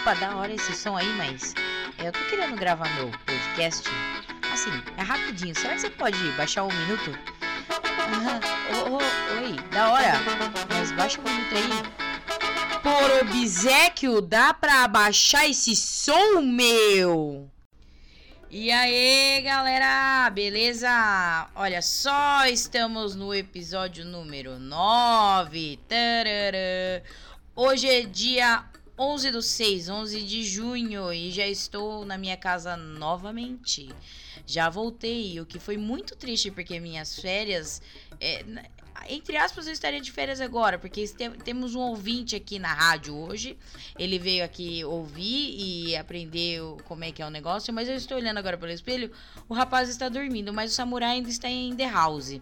Opa, da hora esse som aí, mas eu tô querendo gravar meu podcast. Assim, é rapidinho. Será que você pode baixar um minuto? Oh, oh, oi, da hora. Mas baixa um minuto aí. Por obsequio, dá pra abaixar esse som, meu? E aí, galera, beleza? Olha só, estamos no episódio número 9. Tarará. Hoje é dia 11 do 6, 11 de junho, e já estou na minha casa novamente. Já voltei, o que foi muito triste, porque minhas férias. É, entre aspas, eu estaria de férias agora, porque temos um ouvinte aqui na rádio hoje. Ele veio aqui ouvir e aprender como é que é o negócio, mas eu estou olhando agora pelo espelho, o rapaz está dormindo, mas o samurai ainda está em The House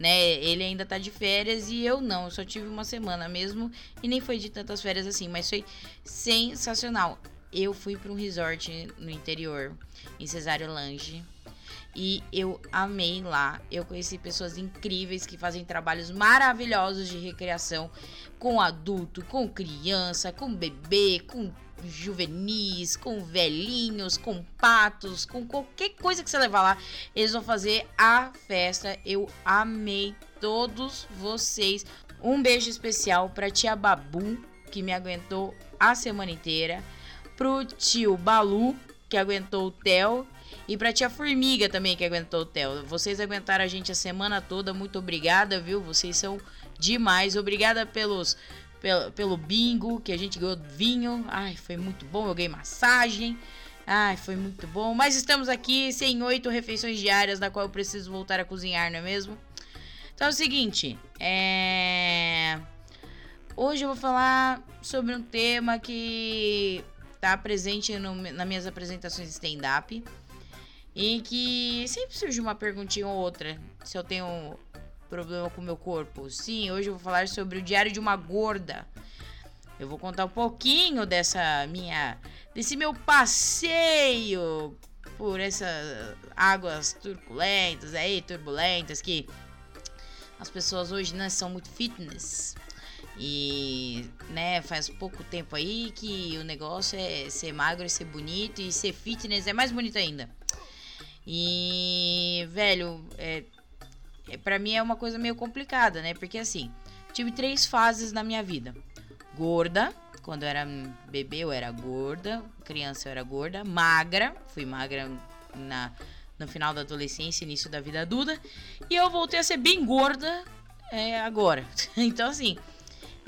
né? Ele ainda tá de férias e eu não. Eu só tive uma semana mesmo e nem foi de tantas férias assim, mas foi sensacional. Eu fui para um resort no interior, em Cesário Lange. E eu amei lá. Eu conheci pessoas incríveis que fazem trabalhos maravilhosos de recreação com adulto, com criança, com bebê, com juvenis, com velhinhos, com patos, com qualquer coisa que você levar lá, eles vão fazer a festa. Eu amei todos vocês. Um beijo especial para tia Babu, que me aguentou a semana inteira, pro tio Balu, que aguentou o Theo, e pra tia Formiga também, que aguentou o Theo. Vocês aguentaram a gente a semana toda, muito obrigada, viu? Vocês são demais. Obrigada pelos pelo, pelo bingo, que a gente ganhou vinho. Ai, foi muito bom. Eu ganhei massagem. Ai, foi muito bom. Mas estamos aqui sem oito refeições diárias, da qual eu preciso voltar a cozinhar, não é mesmo? Então é o seguinte, é... Hoje eu vou falar sobre um tema que está presente no, nas minhas apresentações de stand-up. E que sempre surge uma perguntinha ou outra. Se eu tenho problema com o meu corpo. Sim, hoje eu vou falar sobre o diário de uma gorda. Eu vou contar um pouquinho dessa minha desse meu passeio por essas águas turbulentas aí, turbulentas que as pessoas hoje né, são muito fitness. E, né, faz pouco tempo aí que o negócio é ser magro ser bonito e ser fitness é mais bonito ainda. E, velho, é, é, para mim é uma coisa meio complicada, né? Porque assim, tive três fases na minha vida. Gorda, quando eu era bebê eu era gorda, criança eu era gorda, magra, fui magra na no final da adolescência, início da vida adulta, e eu voltei a ser bem gorda é, agora. então assim,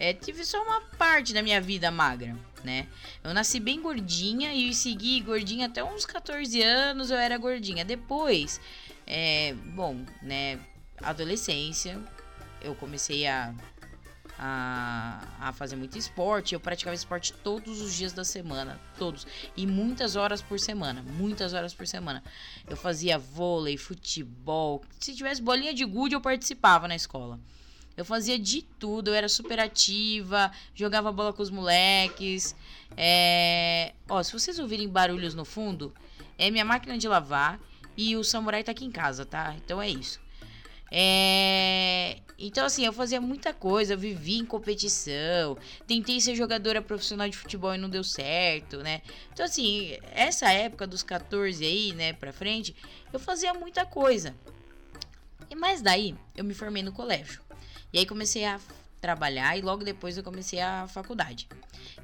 é, tive só uma parte da minha vida magra, né? Eu nasci bem gordinha e segui gordinha até uns 14 anos eu era gordinha. Depois, é, bom, né? adolescência, eu comecei a, a, a, fazer muito esporte. Eu praticava esporte todos os dias da semana, todos. E muitas horas por semana, muitas horas por semana. Eu fazia vôlei, futebol. Se tivesse bolinha de gude, eu participava na escola. Eu fazia de tudo, eu era super ativa, jogava bola com os moleques. É... Ó, se vocês ouvirem barulhos no fundo, é minha máquina de lavar e o samurai tá aqui em casa, tá? Então é isso. É... Então, assim, eu fazia muita coisa, eu vivi em competição, tentei ser jogadora profissional de futebol e não deu certo, né? Então, assim, essa época dos 14 aí, né, pra frente, eu fazia muita coisa. E mais daí, eu me formei no colégio. E aí comecei a trabalhar e logo depois eu comecei a faculdade.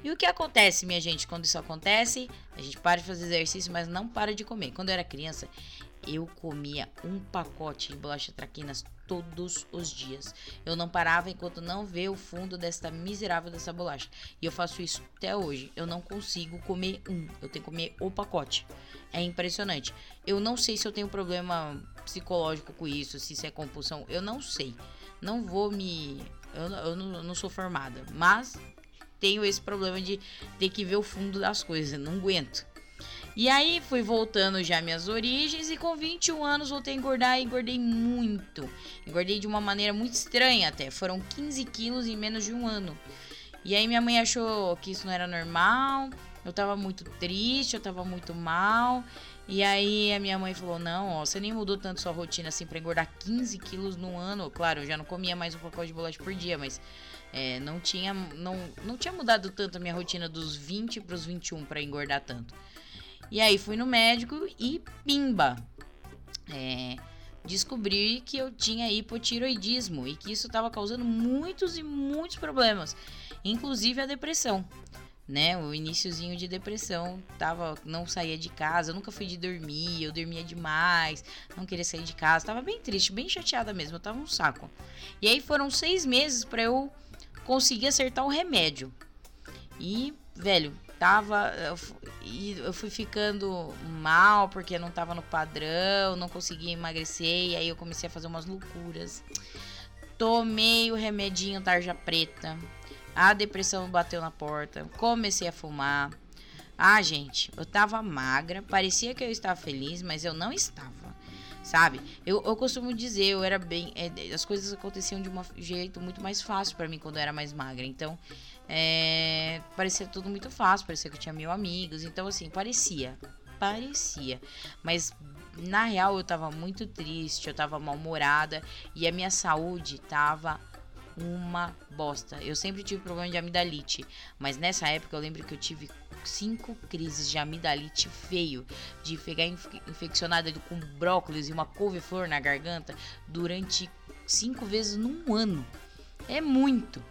E o que acontece, minha gente, quando isso acontece? A gente para de fazer exercício, mas não para de comer. Quando eu era criança, eu comia um pacote de bolacha traquinas todos os dias. Eu não parava enquanto não ver o fundo desta miserável dessa bolacha. E eu faço isso até hoje. Eu não consigo comer um. Eu tenho que comer o pacote. É impressionante. Eu não sei se eu tenho problema psicológico com isso, se isso é compulsão. Eu não sei. Não vou me. Eu, eu não, eu não sou formada. Mas tenho esse problema de ter que ver o fundo das coisas. Não aguento. E aí fui voltando já minhas origens e com 21 anos voltei a engordar e engordei muito. Engordei de uma maneira muito estranha até. Foram 15 quilos em menos de um ano. E aí minha mãe achou que isso não era normal. Eu tava muito triste, eu tava muito mal. E aí a minha mãe falou: Não, ó, você nem mudou tanto sua rotina assim pra engordar 15 quilos no ano. Claro, eu já não comia mais um pacote de bolacha por dia, mas É, não, tinha, não, não tinha mudado tanto a minha rotina dos 20 para os 21 para engordar tanto. E aí fui no médico e pimba! É, descobri que eu tinha hipotiroidismo e que isso estava causando muitos e muitos problemas, inclusive a depressão. Né, o iníciozinho de depressão, tava, não saía de casa, eu nunca fui de dormir, eu dormia demais, não queria sair de casa, tava bem triste, bem chateada mesmo, eu tava um saco. E aí foram seis meses para eu conseguir acertar o remédio. E, velho, tava. Eu, eu fui ficando mal porque não tava no padrão, não conseguia emagrecer. E aí eu comecei a fazer umas loucuras. Tomei o remedinho tarja preta. A depressão bateu na porta. Comecei a fumar. Ah, gente, eu tava magra. Parecia que eu estava feliz, mas eu não estava sabe? Eu, eu costumo dizer, eu era bem. É, as coisas aconteciam de um jeito muito mais fácil para mim quando eu era mais magra. Então, é, parecia tudo muito fácil, parecia que eu tinha mil amigos. Então, assim, parecia. Parecia. Mas na real eu tava muito triste, eu tava mal-humorada e a minha saúde tava uma bosta. Eu sempre tive problema de amidalite, mas nessa época eu lembro que eu tive cinco crises de amidalite feio, de ficar infeccionada com brócolis e uma couve-flor na garganta durante cinco vezes num ano. É muito.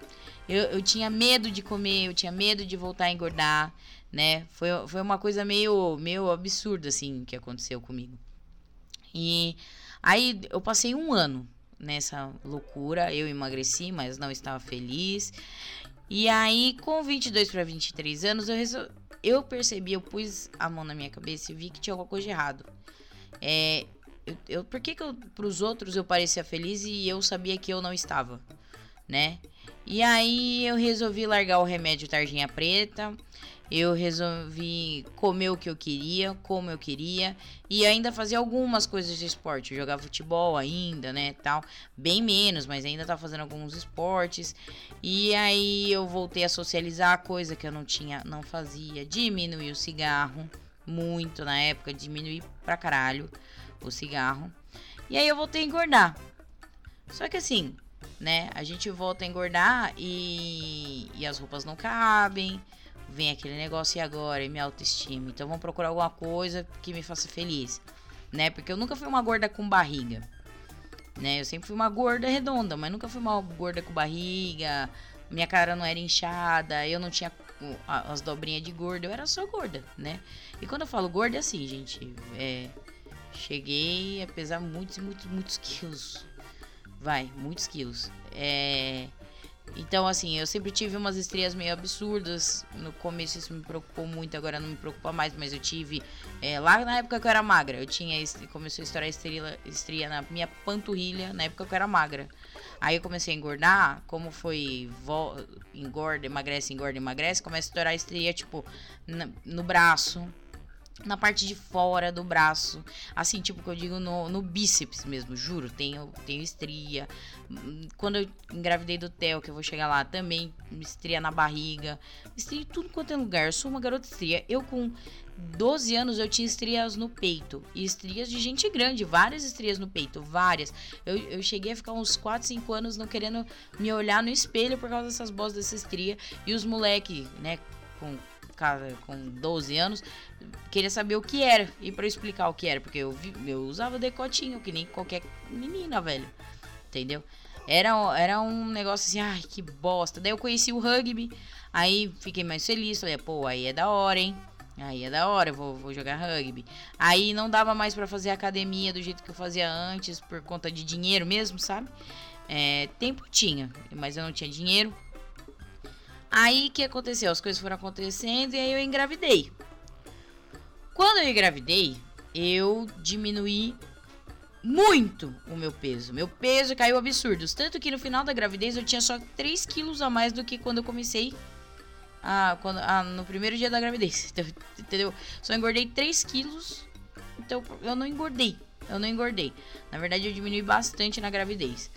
Eu, eu tinha medo de comer, eu tinha medo de voltar a engordar, né? Foi, foi uma coisa meio, meio absurda, assim, que aconteceu comigo. E aí eu passei um ano nessa loucura. Eu emagreci, mas não estava feliz. E aí, com 22 para 23 anos, eu, resol... eu percebi, eu pus a mão na minha cabeça e vi que tinha alguma coisa de errado. É, eu, eu, por que, que eu, pros outros eu parecia feliz e eu sabia que eu não estava, né? E aí eu resolvi largar o remédio tarjinha preta. Eu resolvi comer o que eu queria, como eu queria e ainda fazer algumas coisas de esporte. Eu jogava futebol ainda, né, tal, bem menos, mas ainda tava fazendo alguns esportes. E aí eu voltei a socializar, coisa que eu não tinha, não fazia. Diminuí o cigarro muito na época, diminuí pra caralho o cigarro. E aí eu voltei a engordar. Só que assim, né? A gente volta a engordar e, e as roupas não cabem. Vem aquele negócio e agora, e minha autoestima. Então vamos procurar alguma coisa que me faça feliz, né? Porque eu nunca fui uma gorda com barriga, né? Eu sempre fui uma gorda redonda, mas nunca fui uma gorda com barriga. Minha cara não era inchada, eu não tinha as dobrinhas de gorda, eu era só gorda, né? E quando eu falo gorda é assim, gente, é, cheguei a pesar muitos, muitos, muitos quilos Vai, muitos quilos. É... Então, assim, eu sempre tive umas estrias meio absurdas. No começo isso me preocupou muito, agora não me preocupa mais, mas eu tive. É, lá na época que eu era magra, eu tinha. Começou a estourar estria, estria na minha panturrilha, na época que eu era magra. Aí eu comecei a engordar, como foi vo, engorda, emagrece, engorda, emagrece, começa a estourar estria, tipo, no braço, na parte de fora do braço. Assim, tipo que eu digo no, no bíceps mesmo, juro. Tenho, tenho estria. Quando eu engravidei do Theo, que eu vou chegar lá, também estria na barriga. Estria em tudo quanto é lugar. Eu sou uma garota estria. Eu com 12 anos eu tinha estrias no peito. E estrias de gente grande, várias estrias no peito, várias. Eu, eu cheguei a ficar uns 4, 5 anos não querendo me olhar no espelho por causa dessas bostas dessa estria. E os moleque, né, com com 12 anos, queria saber o que era. E para explicar o que era, porque eu, eu usava decotinho, que nem qualquer menina, velho. Entendeu? Era, era um negócio assim, ai, que bosta. Daí eu conheci o rugby, aí fiquei mais feliz. Falei, pô, aí é da hora, hein? Aí é da hora, eu vou, vou jogar rugby. Aí não dava mais para fazer academia do jeito que eu fazia antes, por conta de dinheiro mesmo, sabe? É, tempo tinha, mas eu não tinha dinheiro. Aí que aconteceu? As coisas foram acontecendo e aí eu engravidei. Quando eu engravidei, eu diminuí muito o meu peso. Meu peso caiu absurdo. Tanto que no final da gravidez eu tinha só 3 quilos a mais do que quando eu comecei. A, quando, a, no primeiro dia da gravidez. Entendeu? Só engordei 3 quilos. Então eu não engordei. Eu não engordei. Na verdade, eu diminui bastante na gravidez.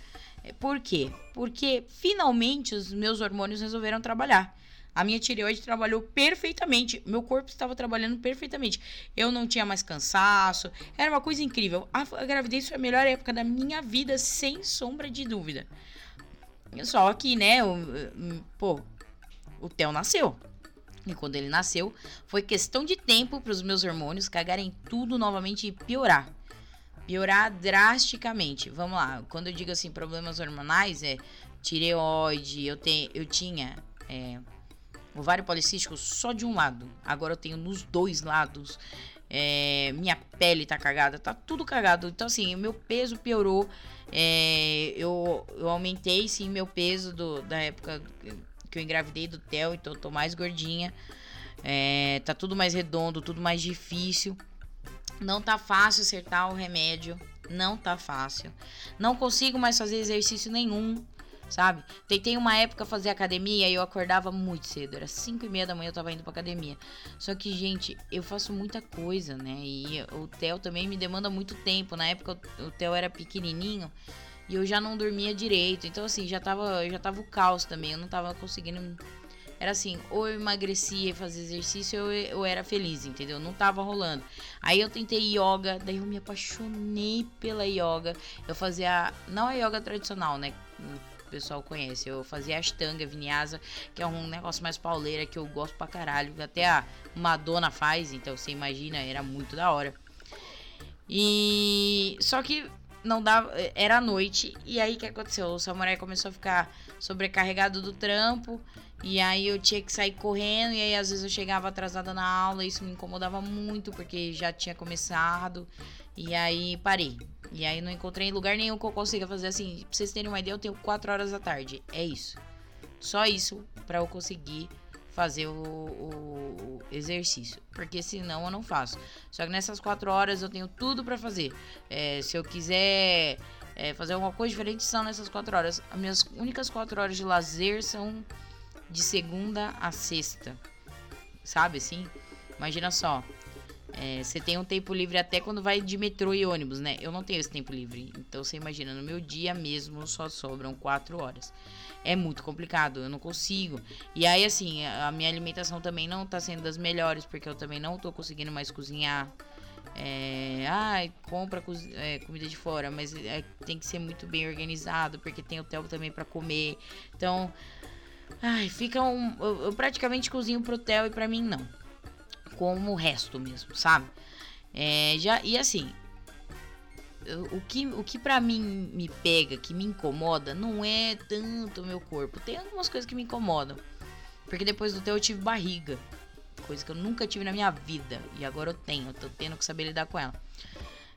Por quê? Porque finalmente os meus hormônios resolveram trabalhar. A minha tireoide trabalhou perfeitamente. Meu corpo estava trabalhando perfeitamente. Eu não tinha mais cansaço. Era uma coisa incrível. A, a gravidez foi a melhor época da minha vida, sem sombra de dúvida. Só que, né, o, pô, o Theo nasceu. E quando ele nasceu, foi questão de tempo para os meus hormônios cagarem tudo novamente e piorar. Piorar drasticamente. Vamos lá, quando eu digo assim, problemas hormonais, é tireoide, eu, te, eu tinha é, ovário policístico só de um lado. Agora eu tenho nos dois lados. É, minha pele tá cagada, tá tudo cagado. Então, assim, meu peso piorou. É, eu, eu aumentei, sim, meu peso do, da época que eu engravidei do Theo, então eu tô mais gordinha. É, tá tudo mais redondo, tudo mais difícil. Não tá fácil acertar o remédio. Não tá fácil. Não consigo mais fazer exercício nenhum sabe? Tentei uma época fazer academia e eu acordava muito cedo, era 5 e meia da manhã eu tava indo pra academia. Só que, gente, eu faço muita coisa, né? E o Theo também me demanda muito tempo. Na época o Theo era pequenininho e eu já não dormia direito. Então, assim, já tava, já tava o caos também. Eu não tava conseguindo. Era assim, ou eu emagrecia e fazia exercício, ou eu, era feliz, entendeu? Não tava rolando. Aí eu tentei yoga, daí eu me apaixonei pela yoga. Eu fazia. Não a yoga tradicional, né? pessoal conhece. Eu fazia Ashtanga, Vinyasa, que é um negócio mais pauleira que eu gosto pra caralho. Até a Madonna faz, então você imagina, era muito da hora. E só que não dava, era noite e aí o que aconteceu? O samurai começou a ficar sobrecarregado do trampo e aí eu tinha que sair correndo e aí às vezes eu chegava atrasada na aula, isso me incomodava muito porque já tinha começado e aí parei. E aí não encontrei lugar nenhum que eu consiga fazer assim. Pra vocês terem uma ideia, eu tenho 4 horas da tarde. É isso. Só isso para eu conseguir fazer o, o, exercício. Porque senão eu não faço. Só que nessas 4 horas eu tenho tudo para fazer. É, se eu quiser é, fazer alguma coisa diferente, são nessas 4 horas. As minhas únicas 4 horas de lazer são de segunda a sexta. Sabe assim? Imagina só. É, você tem um tempo livre até quando vai de metrô e ônibus, né? Eu não tenho esse tempo livre. Então você imagina, no meu dia mesmo só sobram quatro horas. É muito complicado, eu não consigo. E aí, assim, a minha alimentação também não tá sendo das melhores, porque eu também não tô conseguindo mais cozinhar. É, ai, compra é, comida de fora, mas é, tem que ser muito bem organizado, porque tem hotel também para comer. Então, ai, fica um. Eu, praticamente cozinho pro hotel e para mim não como o resto mesmo, sabe? É, já, e assim, o que, o que para mim me pega, que me incomoda, não é tanto o meu corpo. Tem algumas coisas que me incomodam. Porque depois do teu eu tive barriga. Coisa que eu nunca tive na minha vida. E agora eu tenho. Eu tô tendo que saber lidar com ela.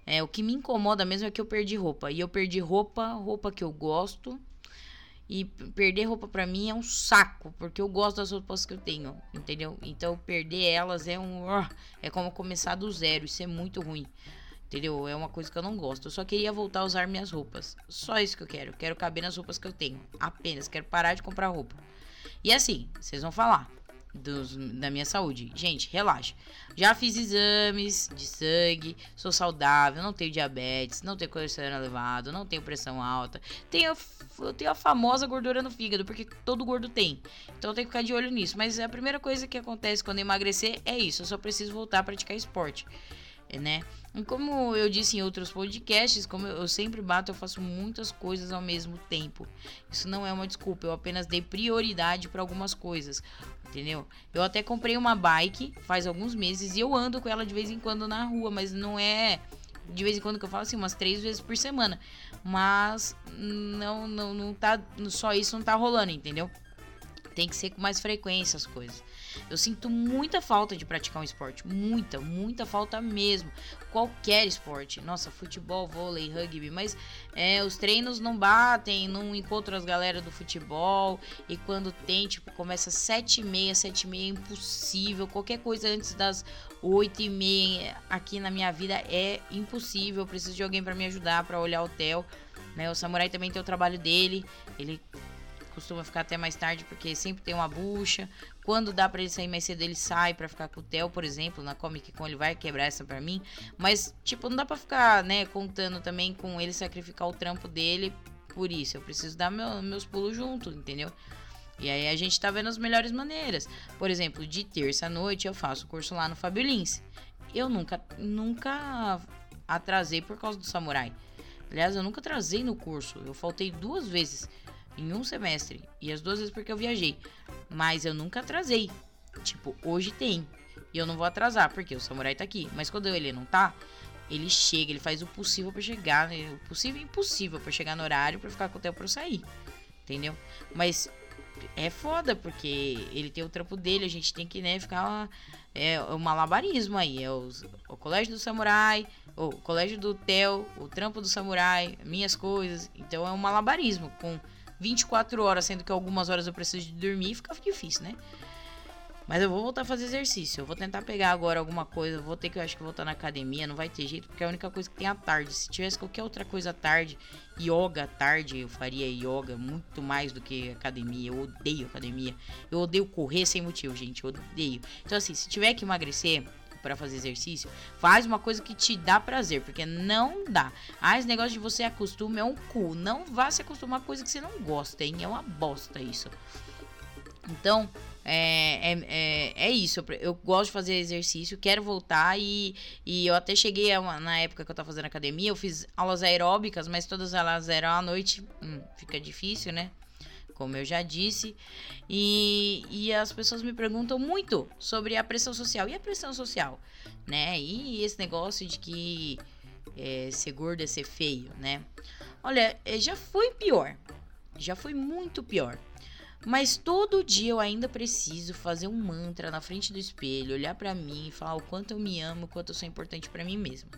É, o que me incomoda mesmo é que eu perdi roupa. E eu perdi roupa, roupa que eu gosto e perder roupa para mim é um saco, porque eu gosto das roupas que eu tenho, entendeu? Então perder elas é um. É como começar do zero, isso é muito ruim. Entendeu? É uma coisa que eu não gosto. Eu só queria voltar a usar minhas roupas. Só isso que eu quero. Quero caber nas roupas que eu tenho. Apenas. Quero parar de comprar roupa. E assim, vocês vão falar dos, da minha saúde. Gente, relaxa. Já fiz exames de sangue, sou saudável, não tenho diabetes, não tenho colesterol elevado, não tenho pressão alta. Tenho, eu tenho a famosa gordura no fígado, porque todo gordo tem. Então eu tenho que ficar de olho nisso. Mas a primeira coisa que acontece quando emagrecer é isso. Eu só preciso voltar a praticar esporte. Né? E como eu disse em outros podcasts, como eu sempre bato, eu faço muitas coisas ao mesmo tempo. Isso não é uma desculpa, eu apenas dei prioridade para algumas coisas entendeu? Eu até comprei uma bike faz alguns meses e eu ando com ela de vez em quando na rua, mas não é de vez em quando que eu falo assim, umas três vezes por semana. Mas não, não, não tá. Só isso não tá rolando, entendeu? Tem que ser com mais frequência as coisas. Eu sinto muita falta de praticar um esporte. Muita, muita falta mesmo. Qualquer esporte. Nossa, futebol, vôlei, rugby. Mas é, os treinos não batem, não encontro as galera do futebol. E quando tem, tipo, começa sete e meia, sete e meia é impossível. Qualquer coisa antes das oito e meia aqui na minha vida é impossível. Eu preciso de alguém para me ajudar, para olhar o hotel. Né? O Samurai também tem o trabalho dele. Ele costuma ficar até mais tarde porque sempre tem uma bucha. Quando dá para ele sair mais cedo, ele sai para ficar com o Theo, por exemplo, na Comic Con ele vai quebrar essa para mim, mas tipo, não dá para ficar, né, contando também com ele sacrificar o trampo dele por isso. Eu preciso dar meu, meus pulos junto, entendeu? E aí a gente tá vendo as melhores maneiras. Por exemplo, de terça à noite eu faço curso lá no Fabio Lins. Eu nunca nunca atrasei por causa do samurai. Aliás, eu nunca atrasei no curso. Eu faltei duas vezes em um semestre. E as duas vezes porque eu viajei. Mas eu nunca atrasei. Tipo, hoje tem. E eu não vou atrasar, porque o samurai tá aqui. Mas quando ele não tá, ele chega, ele faz o possível para chegar, né? o possível e impossível para chegar no horário para ficar com o tempo para sair. Entendeu? Mas é foda, porque ele tem o trampo dele, a gente tem que, né, ficar. É o malabarismo aí. É os, o colégio do samurai, o colégio do Theo, o trampo do samurai, minhas coisas. Então é um malabarismo. Com 24 horas, sendo que algumas horas eu preciso de dormir, fica difícil, né? Mas eu vou voltar a fazer exercício. Eu vou tentar pegar agora alguma coisa. Vou ter que, eu acho que voltar na academia. Não vai ter jeito, porque é a única coisa que tem à tarde. Se tivesse qualquer outra coisa à tarde, yoga à tarde, eu faria yoga muito mais do que academia. Eu odeio academia. Eu odeio correr sem motivo, gente. Eu odeio. Então, assim, se tiver que emagrecer para fazer exercício, faz uma coisa que te dá prazer, porque não dá. Ah, esse negócio de você acostuma é um cu. Não vá se acostumar com coisa que você não gosta, hein? É uma bosta isso. Então, é, é, é, é, isso. Eu, gosto de fazer exercício, quero voltar e, e eu até cheguei a uma, na época que eu tava fazendo academia, eu fiz aulas aeróbicas, mas todas elas eram à noite. Hum, fica difícil, né? Como eu já disse. E, e as pessoas me perguntam muito sobre a pressão social. E a pressão social, né? E esse negócio de que é, ser gordo é ser feio, né? Olha, é, já foi pior. Já foi muito pior. Mas todo dia eu ainda preciso fazer um mantra na frente do espelho, olhar para mim e falar o quanto eu me amo, o quanto eu sou importante para mim mesma.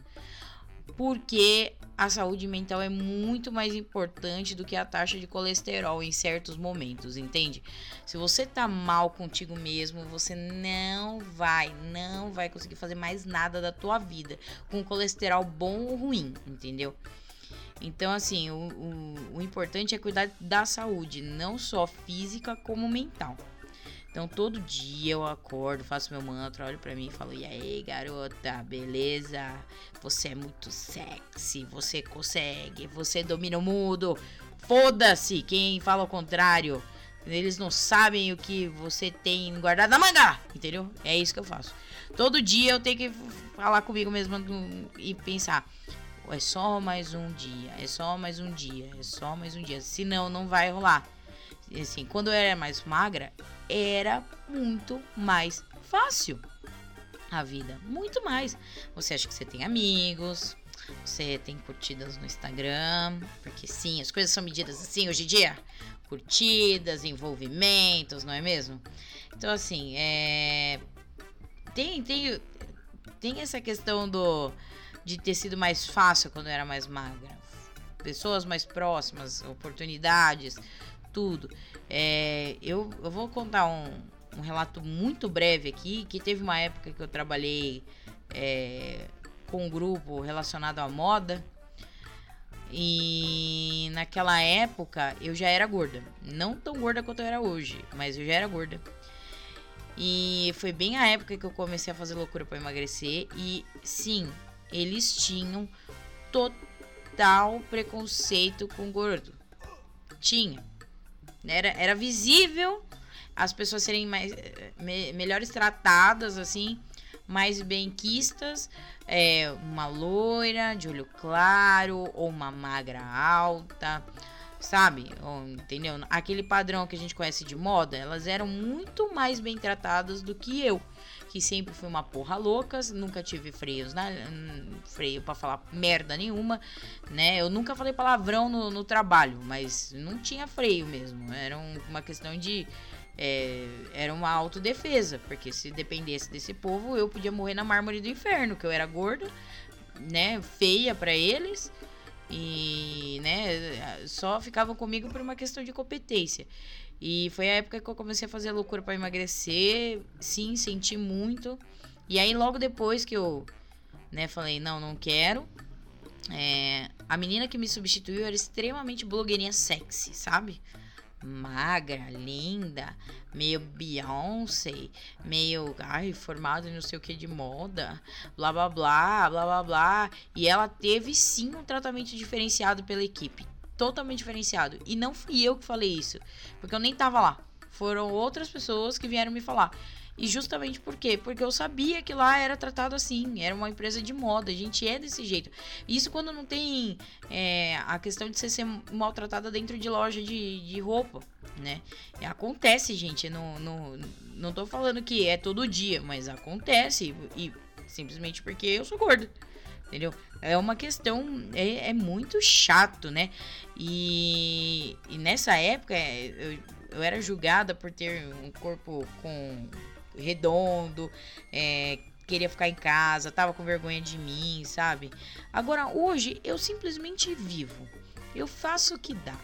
Porque a saúde mental é muito mais importante do que a taxa de colesterol em certos momentos, entende? Se você tá mal contigo mesmo, você não vai, não vai conseguir fazer mais nada da tua vida com colesterol bom ou ruim, entendeu? Então, assim, o, o, o importante é cuidar da saúde, não só física como mental. Então, todo dia eu acordo, faço meu mantra, olho para mim e falo: E aí, garota, beleza? Você é muito sexy, você consegue, você domina o mundo. Foda-se quem fala o contrário. Eles não sabem o que você tem guardado na manga, entendeu? É isso que eu faço. Todo dia eu tenho que falar comigo mesmo e pensar: é só mais um dia, é só mais um dia, é só mais um dia. Senão, não vai rolar. Assim, quando eu era mais magra, era muito mais fácil a vida. Muito mais. Você acha que você tem amigos, você tem curtidas no Instagram, porque sim, as coisas são medidas assim hoje em dia. Curtidas, envolvimentos, não é mesmo? Então, assim, é. Tem, tem, tem essa questão do de ter sido mais fácil quando eu era mais magra. Pessoas mais próximas, oportunidades, tudo. É, eu, eu vou contar um, um relato muito breve aqui, que teve uma época que eu trabalhei é, com um grupo relacionado à moda. E naquela época eu já era gorda. Não tão gorda quanto eu era hoje, mas eu já era gorda. E foi bem a época que eu comecei a fazer loucura para emagrecer. E sim, eles tinham total preconceito com gordo. Tinha. Era, era visível as pessoas serem mais, me, melhores tratadas, assim, mais benquistas. É, uma loira de olho claro ou uma magra alta, sabe? Ou, entendeu? Aquele padrão que a gente conhece de moda, elas eram muito mais bem tratadas do que eu que sempre fui uma porra louca, nunca tive freios, né? freio para falar merda nenhuma, né? Eu nunca falei palavrão no, no trabalho, mas não tinha freio mesmo. Era um, uma questão de é, era uma autodefesa, porque se dependesse desse povo, eu podia morrer na mármore do inferno, que eu era gorda, né, feia para eles e, né, só ficavam comigo por uma questão de competência. E foi a época que eu comecei a fazer loucura para emagrecer. Sim, senti muito. E aí, logo depois que eu né, falei, não, não quero. É, a menina que me substituiu era extremamente blogueirinha sexy, sabe? Magra, linda, meio Beyoncé, meio ai, formada não sei o que de moda, blá blá blá, blá blá blá. E ela teve sim um tratamento diferenciado pela equipe totalmente diferenciado. E não fui eu que falei isso, porque eu nem tava lá. Foram outras pessoas que vieram me falar. E justamente por quê? Porque eu sabia que lá era tratado assim, era uma empresa de moda, a gente é desse jeito. Isso quando não tem é, a questão de você ser maltratada dentro de loja de, de roupa, né? E acontece, gente, não, não, não tô falando que é todo dia, mas acontece, e simplesmente porque eu sou gorda entendeu? É uma questão, é, é muito chato, né? E, e nessa época eu, eu era julgada por ter um corpo com redondo, é, queria ficar em casa, tava com vergonha de mim, sabe? Agora, hoje, eu simplesmente vivo. Eu faço o que dá.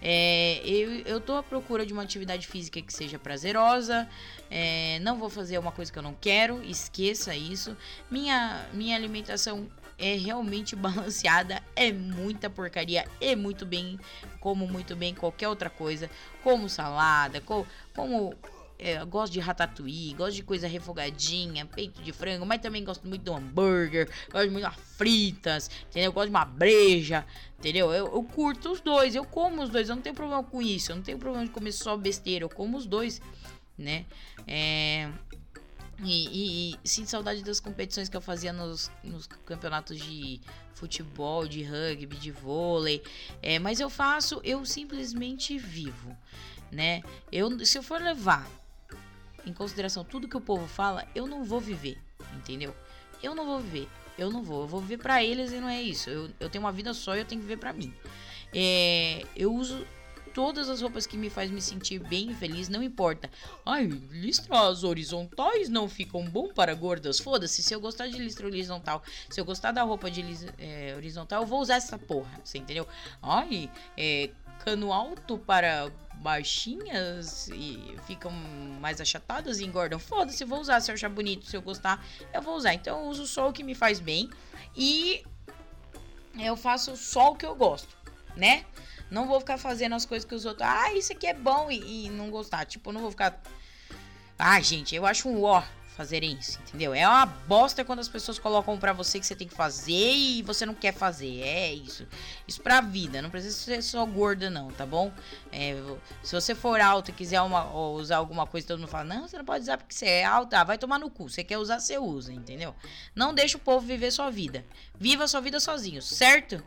É, eu, eu tô à procura de uma atividade física que seja prazerosa. É, não vou fazer uma coisa que eu não quero, esqueça isso. Minha, minha alimentação é realmente balanceada, é muita porcaria, é muito bem, como muito bem qualquer outra coisa, como salada, como, como é, gosto de ratatouille, gosto de coisa refogadinha, peito de frango, mas também gosto muito do hambúrguer, gosto muito de fritas, entendeu? Gosto de uma breja, entendeu? Eu, eu, curto os dois, eu como os dois, eu não tenho problema com isso, eu não tenho problema de comer só besteira, eu como os dois, né? É, e, e, e, sinto saudade das competições que eu fazia nos, nos campeonatos de futebol, de rugby, de vôlei. É, mas eu faço, eu simplesmente vivo, né? Eu, se eu for levar em consideração tudo que o povo fala, eu não vou viver, entendeu? Eu não vou viver, eu não vou. Eu vou viver para eles e não é isso. Eu, eu tenho uma vida só e eu tenho que viver para mim. É, eu uso todas as roupas que me faz me sentir bem e feliz, não importa. Ai, listras horizontais não ficam bom para gordas. Foda-se, se eu gostar de listra horizontal, se eu gostar da roupa de é, horizontal, eu vou usar essa porra, você entendeu? Ai, é, cano alto para baixinhas e ficam mais achatadas e engordam. Foda-se, vou usar. Se eu achar bonito, se eu gostar, eu vou usar. Então eu uso só o que me faz bem e eu faço só o que eu gosto, né? Não vou ficar fazendo as coisas que os outros. Ah, isso aqui é bom e, e não gostar. Tipo, não vou ficar. Ah, gente, eu acho um ó fazerem isso, entendeu? É uma bosta quando as pessoas colocam para você que você tem que fazer e você não quer fazer. É isso. Isso pra vida. Não precisa ser só gorda, não, tá bom? É, se você for alta e quiser uma, usar alguma coisa, todo mundo fala: Não, você não pode usar porque você é alta. Ah, vai tomar no cu. Você quer usar, você usa, entendeu? Não deixa o povo viver sua vida. Viva sua vida sozinho, certo?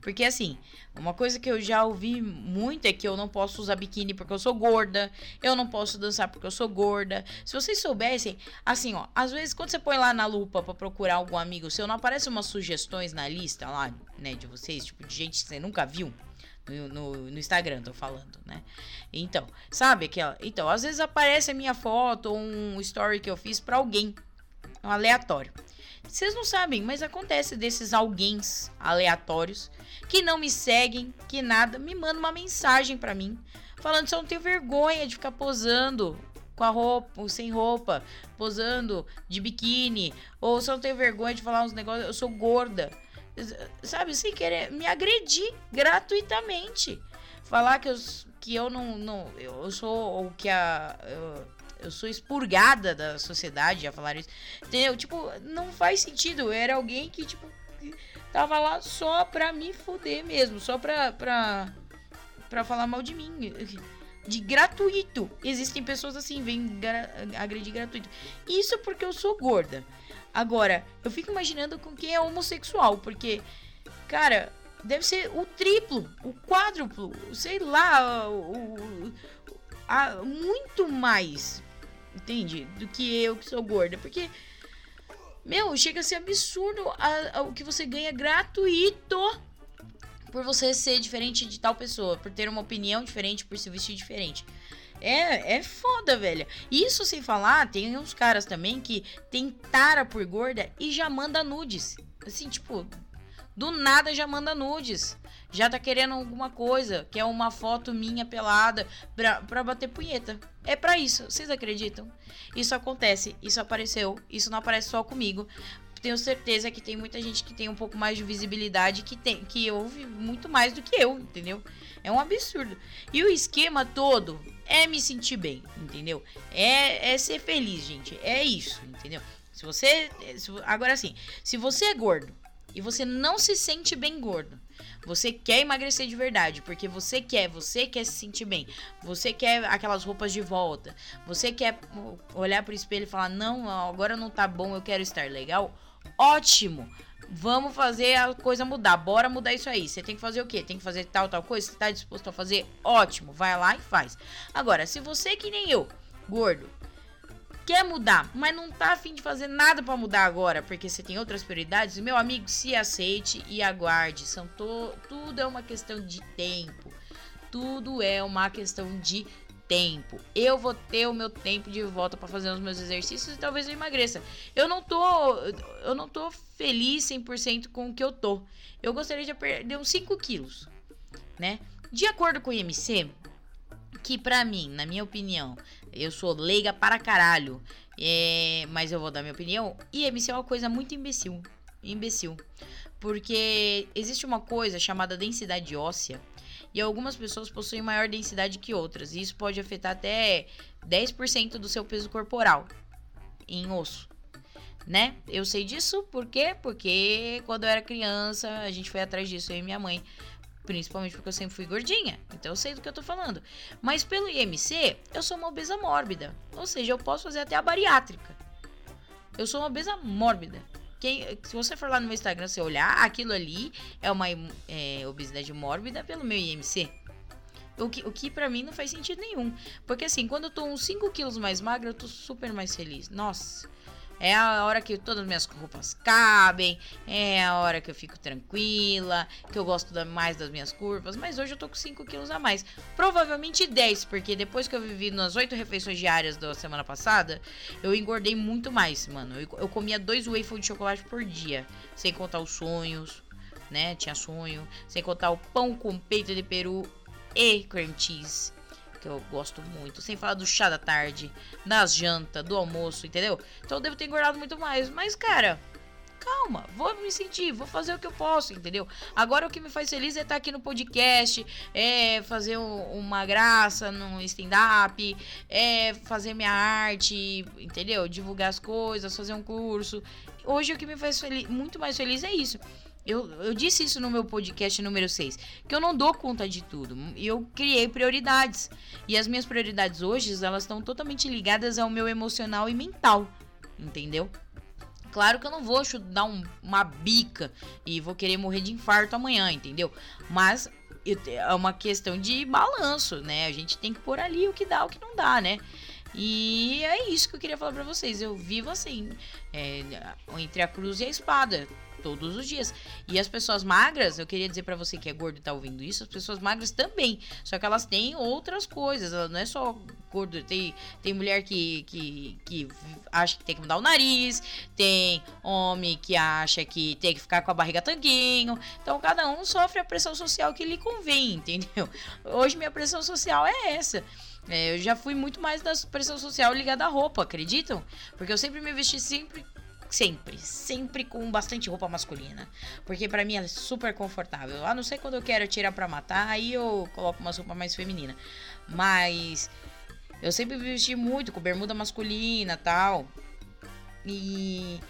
Porque assim, uma coisa que eu já ouvi muito é que eu não posso usar biquíni porque eu sou gorda, eu não posso dançar porque eu sou gorda. Se vocês soubessem, assim, ó, às vezes quando você põe lá na lupa para procurar algum amigo seu, não aparece umas sugestões na lista lá, né, de vocês, tipo, de gente que você nunca viu? No, no, no, Instagram, tô falando, né? Então, sabe aquela. Então, às vezes aparece a minha foto ou um story que eu fiz para alguém, um aleatório. Vocês não sabem, mas acontece desses alguém aleatórios que não me seguem, que nada, me mandam uma mensagem para mim falando que eu não tenho vergonha de ficar posando com a roupa, sem roupa, posando de biquíni, ou se eu não tenho vergonha de falar uns negócios, eu sou gorda. Sabe, sem querer me agredir gratuitamente. Falar que eu, que eu não, não eu sou o que a eu, eu sou expurgada da sociedade, já falaram isso. Entendeu? Tipo, não faz sentido. Eu era alguém que, tipo, tava lá só pra me fuder mesmo. Só pra, pra, pra falar mal de mim. De gratuito. Existem pessoas assim, vêm agredir gratuito. Isso porque eu sou gorda. Agora, eu fico imaginando com quem é homossexual, porque, cara, deve ser o triplo, o quádruplo, sei lá, o, o a, muito mais entende? Do que eu que sou gorda. Porque, meu, chega a ser absurdo a, a, o que você ganha gratuito por você ser diferente de tal pessoa, por ter uma opinião diferente, por se vestir diferente. É, é foda, velho. Isso sem falar, tem uns caras também que tem tara por gorda e já manda nudes. Assim, tipo, do nada já manda nudes já tá querendo alguma coisa, que é uma foto minha pelada pra, pra bater punheta. É para isso, vocês acreditam? Isso acontece, isso apareceu, isso não aparece só comigo. Tenho certeza que tem muita gente que tem um pouco mais de visibilidade que tem que ouve muito mais do que eu, entendeu? É um absurdo. E o esquema todo é me sentir bem, entendeu? É, é ser feliz, gente. É isso, entendeu? Se você. Se, agora sim, se você é gordo e você não se sente bem gordo, você quer emagrecer de verdade, porque você quer, você quer se sentir bem, você quer aquelas roupas de volta, você quer olhar pro espelho e falar: "Não, agora não tá bom, eu quero estar legal". Ótimo. Vamos fazer a coisa mudar. Bora mudar isso aí. Você tem que fazer o quê? Tem que fazer tal, tal coisa. Você tá disposto a fazer? Ótimo. Vai lá e faz. Agora, se você que nem eu, gordo, quer mudar, mas não tá afim de fazer nada para mudar agora, porque você tem outras prioridades, meu amigo, se aceite e aguarde. São to... Tudo é uma questão de tempo. Tudo é uma questão de tempo. Eu vou ter o meu tempo de volta para fazer os meus exercícios e talvez eu emagreça. Eu não tô eu não tô feliz 100% com o que eu tô. Eu gostaria de perder uns 5 quilos, né? De acordo com o IMC, que para mim, na minha opinião, eu sou leiga para caralho, é, mas eu vou dar minha opinião, IMC é uma coisa muito imbecil, imbecil. Porque existe uma coisa chamada densidade óssea, e algumas pessoas possuem maior densidade que outras. E isso pode afetar até 10% do seu peso corporal em osso. Né? Eu sei disso por quê? Porque quando eu era criança, a gente foi atrás disso, eu e minha mãe. Principalmente porque eu sempre fui gordinha. Então eu sei do que eu tô falando. Mas pelo IMC, eu sou uma obesa mórbida. Ou seja, eu posso fazer até a bariátrica. Eu sou uma obesa mórbida. Quem, se você for lá no meu Instagram, você olhar, aquilo ali é uma é, obesidade mórbida pelo meu IMC. O que, o que pra mim não faz sentido nenhum. Porque assim, quando eu tô uns 5 quilos mais magra, eu tô super mais feliz. Nossa. É a hora que todas as minhas roupas cabem, é a hora que eu fico tranquila, que eu gosto mais das minhas curvas, mas hoje eu tô com 5 quilos a mais. Provavelmente 10, porque depois que eu vivi nas 8 refeições diárias da semana passada, eu engordei muito mais, mano. Eu, comia dois waffles de chocolate por dia, sem contar os sonhos, né? Tinha sonho, sem contar o pão com peito de peru e cream cheese que eu gosto muito. Sem falar do chá da tarde, das jantas, do almoço, entendeu? Então eu devo ter engordado muito mais. Mas, cara, calma, vou me sentir, vou fazer o que eu posso, entendeu? Agora o que me faz feliz é estar aqui no podcast, é fazer um, uma graça no stand-up, é fazer minha arte, entendeu? Divulgar as coisas, fazer um curso. Hoje o que me faz feliz, muito mais feliz é isso. Eu, eu disse isso no meu podcast número 6, que eu não dou conta de tudo. E eu criei prioridades. E as minhas prioridades hoje, elas estão totalmente ligadas ao meu emocional e mental. Entendeu? Claro que eu não vou dar um, uma bica e vou querer morrer de infarto amanhã, entendeu? Mas é uma questão de balanço, né? A gente tem que pôr ali o que dá, o que não dá, né? E é isso que eu queria falar pra vocês. Eu vivo assim, é, entre a cruz e a espada todos os dias. E as pessoas magras, eu queria dizer para você que é gordo e tá ouvindo isso, as pessoas magras também. Só que elas têm outras coisas. Ela não é só gordo. Tem, tem mulher que, que, que acha que tem que mudar o nariz. Tem homem que acha que tem que ficar com a barriga tanguinho. Então cada um sofre a pressão social que lhe convém, entendeu? Hoje minha pressão social é essa. É, eu já fui muito mais da pressão social ligada à roupa, acreditam? Porque eu sempre me vesti sempre Sempre, sempre com bastante roupa masculina. Porque para mim é super confortável. A não ser quando eu quero tirar pra matar, aí eu coloco uma roupa mais feminina. Mas eu sempre vesti muito com bermuda masculina tal. E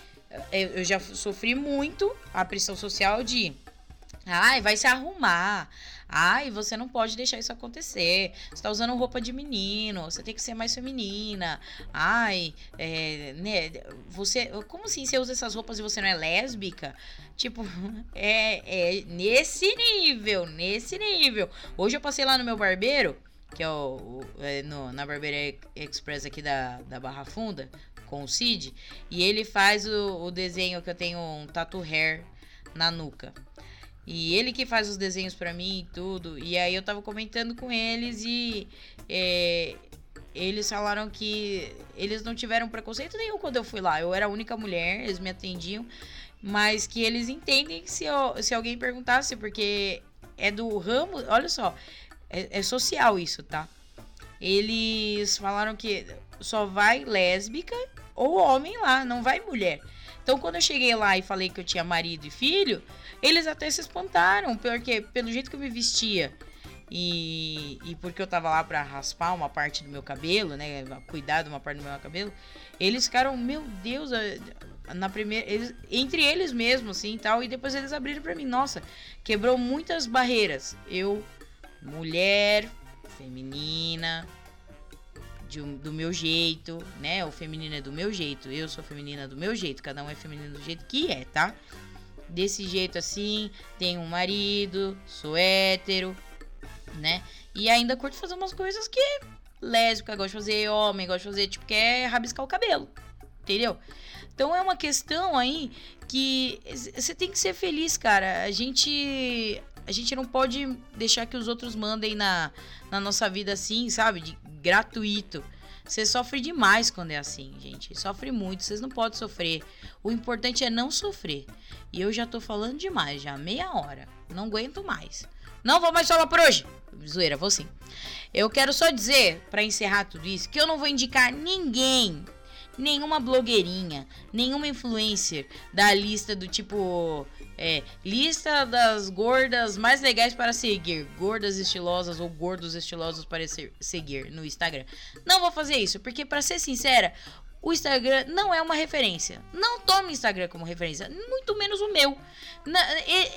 eu já sofri muito a pressão social de. Ai, vai se arrumar. Ai, você não pode deixar isso acontecer. Você tá usando roupa de menino, você tem que ser mais feminina. Ai, é, né? Você. Como assim você usa essas roupas e você não é lésbica? Tipo, é, é nesse nível, nesse nível. Hoje eu passei lá no meu barbeiro, que é o, é no, na Barbeira Express aqui da, da Barra Funda, com o Cid, e ele faz o, o desenho que eu tenho um tatu hair na nuca. E ele que faz os desenhos para mim e tudo. E aí eu tava comentando com eles e é, eles falaram que eles não tiveram preconceito nenhum quando eu fui lá. Eu era a única mulher, eles me atendiam. Mas que eles entendem se, eu, se alguém perguntasse, porque é do ramo. Olha só, é, é social isso, tá? Eles falaram que só vai lésbica ou homem lá, não vai mulher. Então, quando eu cheguei lá e falei que eu tinha marido e filho, eles até se espantaram, porque pelo jeito que eu me vestia e, e porque eu tava lá para raspar uma parte do meu cabelo, né, cuidar de uma parte do meu cabelo, eles ficaram, meu Deus, na primeira. Eles, entre eles mesmos, assim e tal. E depois eles abriram para mim. Nossa, quebrou muitas barreiras. Eu, mulher, feminina, de, do meu jeito, né? O feminino é do meu jeito, eu sou feminina do meu jeito, cada um é feminino do jeito que é, tá? Desse jeito assim, tenho um marido, sou hétero, né? E ainda curto fazer umas coisas que lésbica, gosto de fazer homem, gosto de fazer, tipo, quer rabiscar o cabelo, entendeu? Então é uma questão aí que você tem que ser feliz, cara. A gente a gente não pode deixar que os outros mandem na, na nossa vida assim, sabe? De gratuito. Você sofre demais quando é assim, gente. Sofre muito, vocês não podem sofrer. O importante é não sofrer. E eu já tô falando demais, já meia hora. Não aguento mais. Não vou mais falar por hoje. Zoeira, vou sim. Eu quero só dizer, para encerrar tudo isso, que eu não vou indicar ninguém nenhuma blogueirinha, nenhuma influencer da lista do tipo. É, lista das gordas mais legais para seguir. Gordas estilosas ou gordos estilosos para seguir no Instagram. Não vou fazer isso, porque, para ser sincera, o Instagram não é uma referência. Não tome o Instagram como referência, muito menos o meu.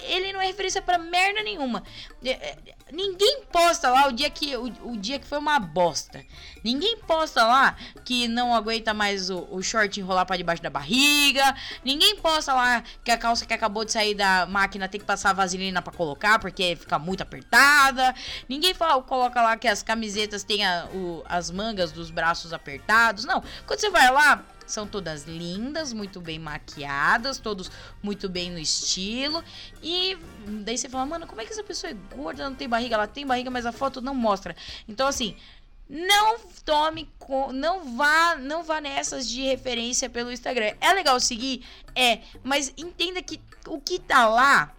ele não é referência para merda nenhuma. Ninguém posta lá o dia que o, o, dia que foi uma bosta. Ninguém posta lá que não aguenta mais o, o short enrolar para debaixo da barriga. Ninguém posta lá que a calça que acabou de sair da máquina tem que passar vaselina para colocar porque fica muito apertada. Ninguém fala, coloca lá que as camisetas têm a, o, as mangas dos braços apertados. Não. Quando você vai lá, são todas lindas, muito bem maquiadas, todos muito bem no estilo. E daí você fala, mano, como é que essa pessoa é gorda, não tem barriga? Ela tem barriga, mas a foto não mostra. Então, assim, não tome, não vá, não vá nessas de referência pelo Instagram. É legal seguir, é, mas entenda que o que tá lá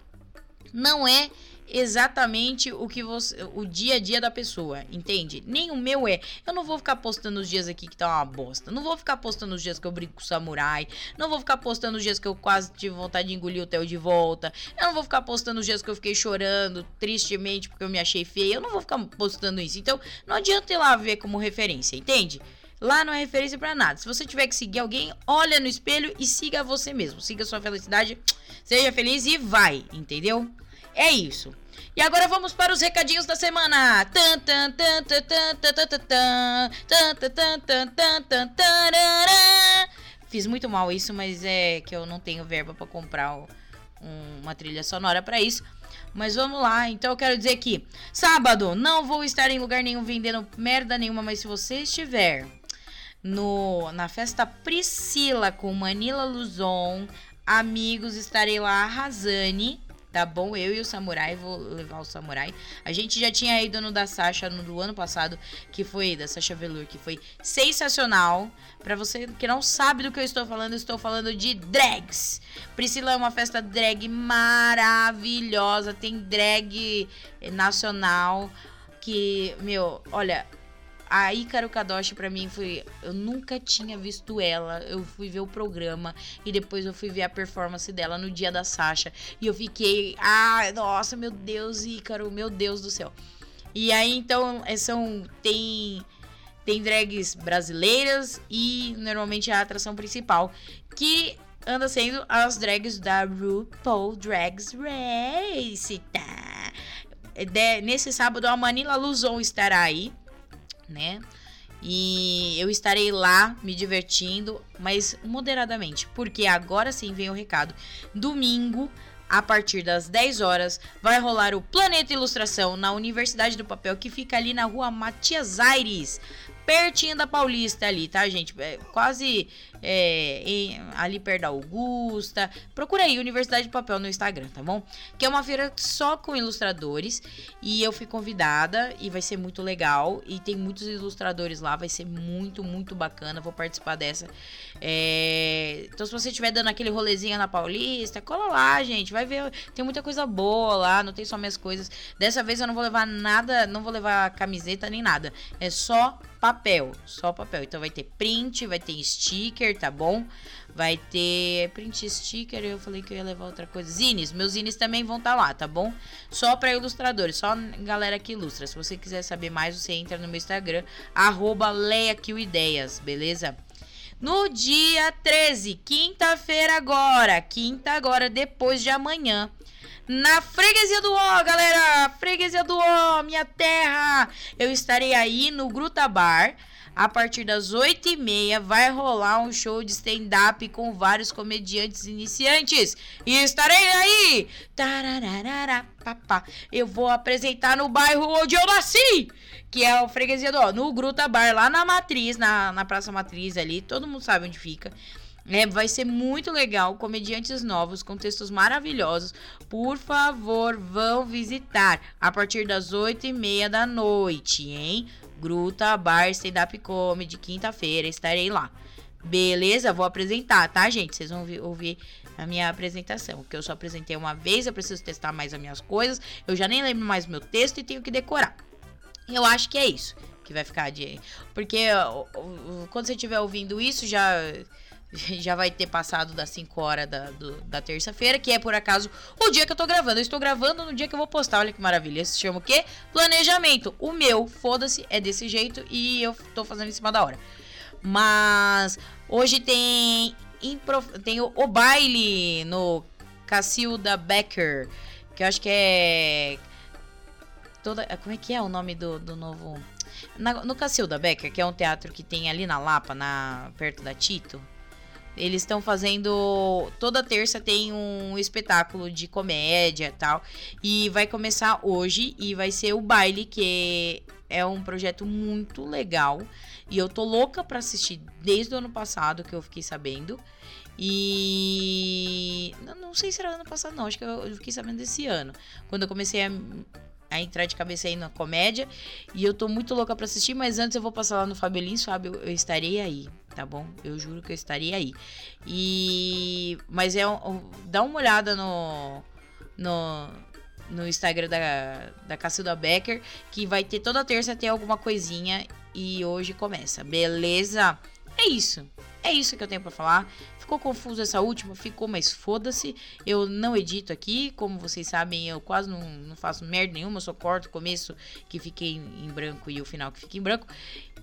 não é exatamente o que você. o dia a dia da pessoa, entende? Nem o meu é. Eu não vou ficar postando os dias aqui que tá uma bosta. Não vou ficar postando os dias que eu brinco com o samurai. Não vou ficar postando os dias que eu quase tive vontade de engolir o Theo de volta. Eu não vou ficar postando os dias que eu fiquei chorando tristemente porque eu me achei feia. Eu não vou ficar postando isso. Então, não adianta ir lá ver como referência, entende? Lá não é referência para nada. Se você tiver que seguir alguém, olha no espelho e siga você mesmo. Siga sua felicidade, seja feliz e vai, entendeu? É isso. E agora vamos para os recadinhos da semana. Fiz muito mal isso, mas é que eu não tenho verba para comprar uma trilha sonora para isso. Mas vamos lá, então eu quero dizer que sábado não vou estar em lugar nenhum vendendo merda nenhuma, mas se você estiver no na festa Priscila com Manila Luzon, amigos, estarei lá arrasane tá bom? Eu e o Samurai, vou levar o Samurai. A gente já tinha ido no da Sasha no do ano passado, que foi da Sasha Velour, que foi sensacional. Para você que não sabe do que eu estou falando, eu estou falando de drags. Priscila é uma festa drag maravilhosa, tem drag nacional que, meu, olha, a Ícaro Kadoshi para mim foi. Eu nunca tinha visto ela. Eu fui ver o programa e depois eu fui ver a performance dela no dia da Sasha. E eu fiquei. Ah, nossa, meu Deus, Ícaro, meu Deus do céu. E aí então é, são. Tem. Tem drags brasileiras e normalmente é a atração principal. Que anda sendo as drags da RuPaul Drags Race. Tá? De, nesse sábado a Manila Luzon estará aí né? E eu estarei lá me divertindo, mas moderadamente, porque agora sim vem o recado. Domingo, a partir das 10 horas, vai rolar o Planeta Ilustração na Universidade do Papel, que fica ali na rua Matias Aires, pertinho da Paulista ali, tá, gente? É, quase é, em, ali perto da Augusta. Procura aí Universidade de Papel no Instagram, tá bom? Que é uma feira só com ilustradores e eu fui convidada e vai ser muito legal e tem muitos ilustradores lá, vai ser muito, muito bacana. Vou participar dessa. É... Então, se você estiver dando aquele rolezinho na Paulista, cola lá, gente. Vai ver, tem muita coisa boa lá, não tem só minhas coisas. Dessa vez eu não vou levar nada, não vou levar camiseta nem nada. É só papel, só papel. Então vai ter print, vai ter sticker, tá bom? Vai ter print sticker, eu falei que eu ia levar outra coisa. Zines, meus zines também vão estar tá lá, tá bom? Só para ilustradores, só galera que ilustra. Se você quiser saber mais, você entra no meu Instagram, arroba beleza? No dia 13, quinta-feira agora, quinta agora, depois de amanhã, na Freguesia do Ó, galera! Freguesia do Ó, minha terra! Eu estarei aí no Gruta Bar. A partir das 8 e meia vai rolar um show de stand-up com vários comediantes iniciantes. E estarei aí! Papá. Eu vou apresentar no bairro onde eu nasci! Que é o Freguesia do Ó, no Gruta Bar, lá na Matriz, na, na Praça Matriz ali. Todo mundo sabe onde fica. É, vai ser muito legal, comediantes novos, com textos maravilhosos. Por favor, vão visitar a partir das oito e meia da noite, hein? Gruta Bar Stand Up Comedy, quinta-feira, estarei lá. Beleza? Vou apresentar, tá, gente? Vocês vão ouvir, ouvir a minha apresentação, porque eu só apresentei uma vez, eu preciso testar mais as minhas coisas, eu já nem lembro mais meu texto e tenho que decorar. Eu acho que é isso que vai ficar de. Porque quando você estiver ouvindo isso, já já vai ter passado das 5 horas da, da terça-feira, que é por acaso o dia que eu tô gravando. Eu estou gravando no dia que eu vou postar. Olha que maravilha. Isso chama o quê? Planejamento. O meu, foda-se, é desse jeito e eu tô fazendo em cima da hora. Mas hoje tem, tem o, o baile no Cacilda Becker, que eu acho que é. Toda, como é que é o nome do, do novo. Na, no Cacilda Becker, que é um teatro que tem ali na Lapa, na, perto da Tito. Eles estão fazendo. Toda terça tem um espetáculo de comédia e tal. E vai começar hoje e vai ser o baile, que é um projeto muito legal. E eu tô louca pra assistir desde o ano passado que eu fiquei sabendo. E. Não sei se era ano passado, não. Acho que eu fiquei sabendo desse ano. Quando eu comecei a a entrar de cabeça aí na comédia. E eu tô muito louca pra assistir, mas antes eu vou passar lá no Fabelin, sabe? Eu, eu estarei aí, tá bom? Eu juro que eu estarei aí. E. Mas é. Dá uma olhada no. No, no Instagram da, da Cacilda Becker, que vai ter toda terça ter alguma coisinha e hoje começa, beleza? É isso. É isso que eu tenho para falar. Ficou confuso essa última? Ficou, mas foda-se. Eu não edito aqui, como vocês sabem, eu quase não, não faço merda nenhuma, eu só corto o começo que fiquei em, em branco e o final que fica em branco.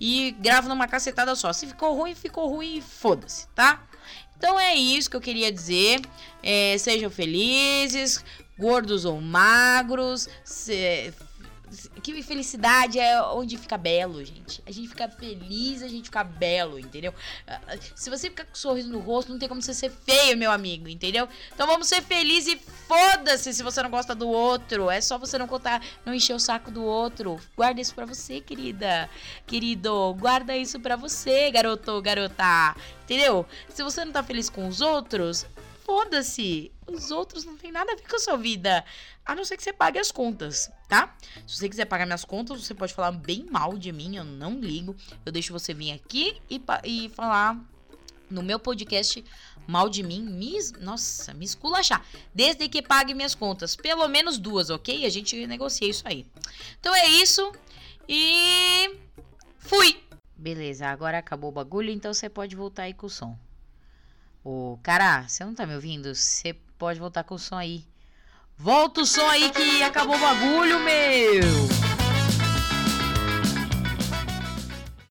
E gravo numa cacetada só. Se ficou ruim, ficou ruim, foda-se, tá? Então é isso que eu queria dizer. É, sejam felizes, gordos ou magros. Se, que felicidade é onde fica belo, gente. A gente fica feliz, a gente fica belo, entendeu? Ah, se você ficar com um sorriso no rosto, não tem como você ser feio, meu amigo, entendeu? Então vamos ser felizes e foda-se se você não gosta do outro. É só você não contar, não encher o saco do outro. Guarda isso pra você, querida. Querido, guarda isso pra você, garoto, garota. Entendeu? Se você não tá feliz com os outros, foda-se. Os outros não tem nada a ver com a sua vida. A não ser que você pague as contas, tá? Se você quiser pagar minhas contas, você pode falar bem mal de mim, eu não ligo. Eu deixo você vir aqui e, e falar no meu podcast mal de mim, me, nossa, me esculachar. Desde que pague minhas contas. Pelo menos duas, ok? A gente negocia isso aí. Então é isso. E fui! Beleza, agora acabou o bagulho, então você pode voltar aí com o som. Ô, cara, você não tá me ouvindo? Você pode voltar com o som aí. Volta o som aí que acabou o bagulho, meu!